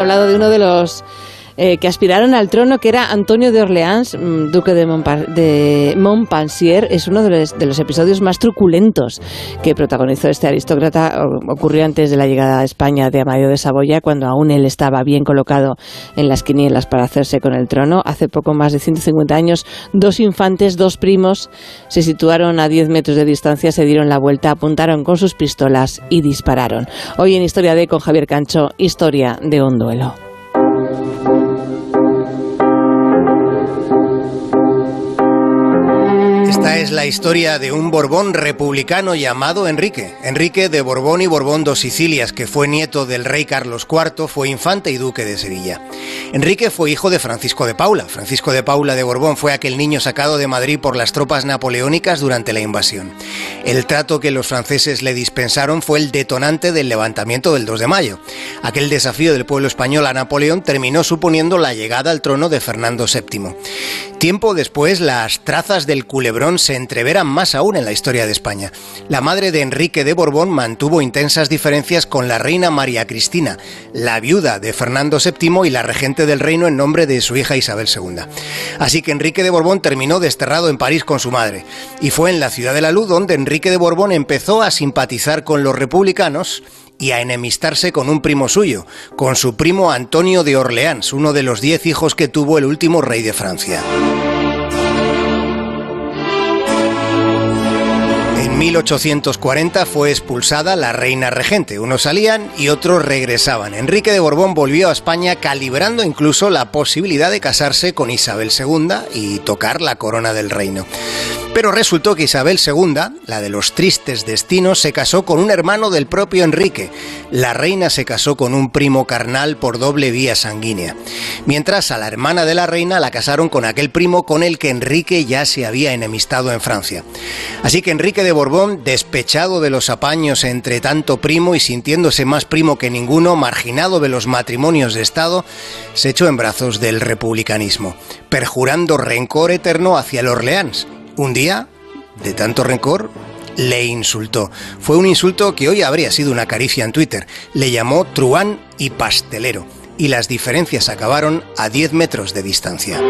hablado de uno de los eh, que aspiraron al trono, que era Antonio de Orleans, mm, duque de, Montpensier. Es uno de los, episodios más truculentos que protagonizó este aristócrata. Ocurrió antes de la llegada a España de Amadeo de Saboya, cuando aún él estaba bien colocado en las quinielas para hacerse con el trono. Hace poco más de 150 años, dos infantes, dos primos, se situaron a 10 metros de distancia, se dieron la vuelta, apuntaron con sus pistolas y dispararon. Hoy en Historia de con Javier Cancho, historia de un duelo. Es la historia de un Borbón republicano llamado Enrique. Enrique de Borbón y Borbón dos Sicilias, que fue nieto del rey Carlos IV, fue infante y duque de Sevilla. Enrique fue hijo de Francisco de Paula. Francisco de Paula de Borbón fue aquel niño sacado de Madrid por las tropas napoleónicas durante la invasión. El trato que los franceses le dispensaron fue el detonante del levantamiento del 2 de mayo. Aquel desafío del pueblo español a Napoleón terminó suponiendo la llegada al trono de Fernando VII. Tiempo después, las trazas del culebrón se entreveran más aún en la historia de España. La madre de Enrique de Borbón mantuvo intensas diferencias con la reina María Cristina, la viuda de Fernando VII y la regente del reino en nombre de su hija Isabel II. Así que Enrique de Borbón terminó desterrado en París con su madre, y fue en la ciudad de la luz donde Enrique de Borbón empezó a simpatizar con los republicanos y a enemistarse con un primo suyo, con su primo Antonio de Orleans, uno de los diez hijos que tuvo el último rey de Francia. 1840 fue expulsada la reina regente. Unos salían y otros regresaban. Enrique de Borbón volvió a España calibrando incluso la posibilidad de casarse con Isabel II y tocar la corona del reino. Pero resultó que Isabel II, la de los tristes destinos, se casó con un hermano del propio Enrique. La reina se casó con un primo carnal por doble vía sanguínea. Mientras a la hermana de la reina la casaron con aquel primo con el que Enrique ya se había enemistado en Francia. Así que Enrique de Borbón, despechado de los apaños entre tanto primo y sintiéndose más primo que ninguno, marginado de los matrimonios de Estado, se echó en brazos del republicanismo, perjurando rencor eterno hacia el Orleans un día, de tanto rencor, le insultó. Fue un insulto que hoy habría sido una caricia en Twitter. Le llamó truán y pastelero. Y las diferencias acabaron a 10 metros de distancia.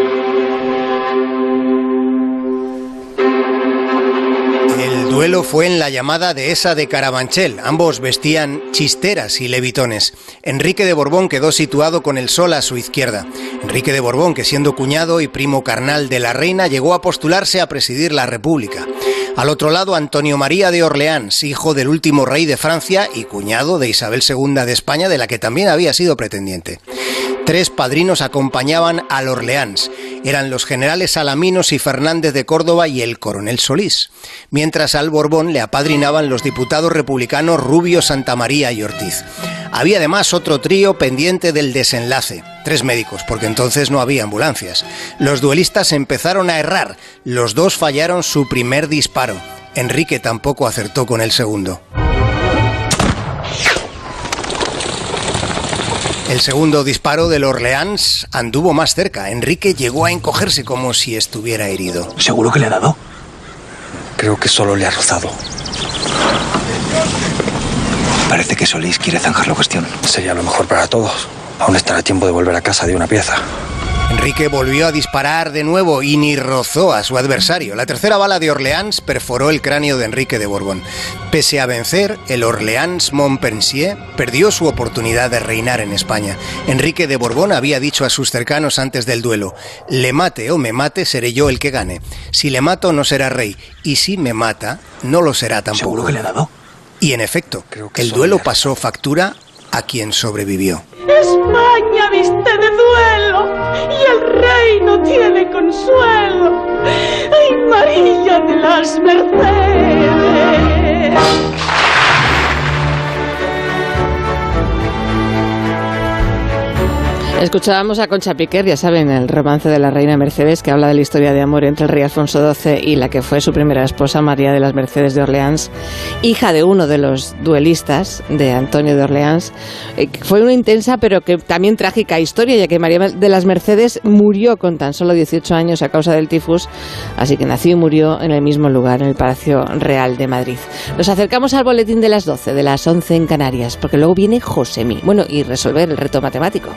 Duelo fue en la llamada dehesa de Carabanchel. Ambos vestían chisteras y levitones. Enrique de Borbón quedó situado con el sol a su izquierda. Enrique de Borbón, que siendo cuñado y primo carnal de la reina, llegó a postularse a presidir la República. Al otro lado, Antonio María de Orleans, hijo del último rey de Francia y cuñado de Isabel II de España, de la que también había sido pretendiente. Tres padrinos acompañaban al Orleans. Eran los generales Alaminos y Fernández de Córdoba y el coronel Solís. Mientras al Borbón le apadrinaban los diputados republicanos Rubio, Santamaría y Ortiz. Había además otro trío pendiente del desenlace. Tres médicos, porque entonces no había ambulancias. Los duelistas empezaron a errar. Los dos fallaron su primer disparo. Enrique tampoco acertó con el segundo. El segundo disparo del Orleans anduvo más cerca. Enrique llegó a encogerse como si estuviera herido. ¿Seguro que le ha dado? Creo que solo le ha rozado. Parece que Solís quiere zanjar la cuestión. Sería lo mejor para todos. Aún estará tiempo de volver a casa de una pieza. Enrique volvió a disparar de nuevo y ni rozó a su adversario. La tercera bala de Orleans perforó el cráneo de Enrique de Borbón. Pese a vencer, el Orleans Montpensier perdió su oportunidad de reinar en España. Enrique de Borbón había dicho a sus cercanos antes del duelo, le mate o me mate, seré yo el que gane. Si le mato, no será rey. Y si me mata, no lo será tampoco. ¿Seguro que le ha dado? Y en efecto, el duelo pasó factura a quien sobrevivió. España viste de duelo y el rey no tiene consuelo. Ay, María de las Mercedes. Escuchábamos a Concha Piquer, ya saben, el romance de la reina Mercedes, que habla de la historia de amor entre el rey Alfonso XII y la que fue su primera esposa, María de las Mercedes de Orleans, hija de uno de los duelistas de Antonio de Orleans. Eh, fue una intensa pero que también trágica historia, ya que María de las Mercedes murió con tan solo 18 años a causa del tifus, así que nació y murió en el mismo lugar, en el Palacio Real de Madrid. Nos acercamos al boletín de las 12, de las 11 en Canarias, porque luego viene Josemi. Bueno, y resolver el reto matemático.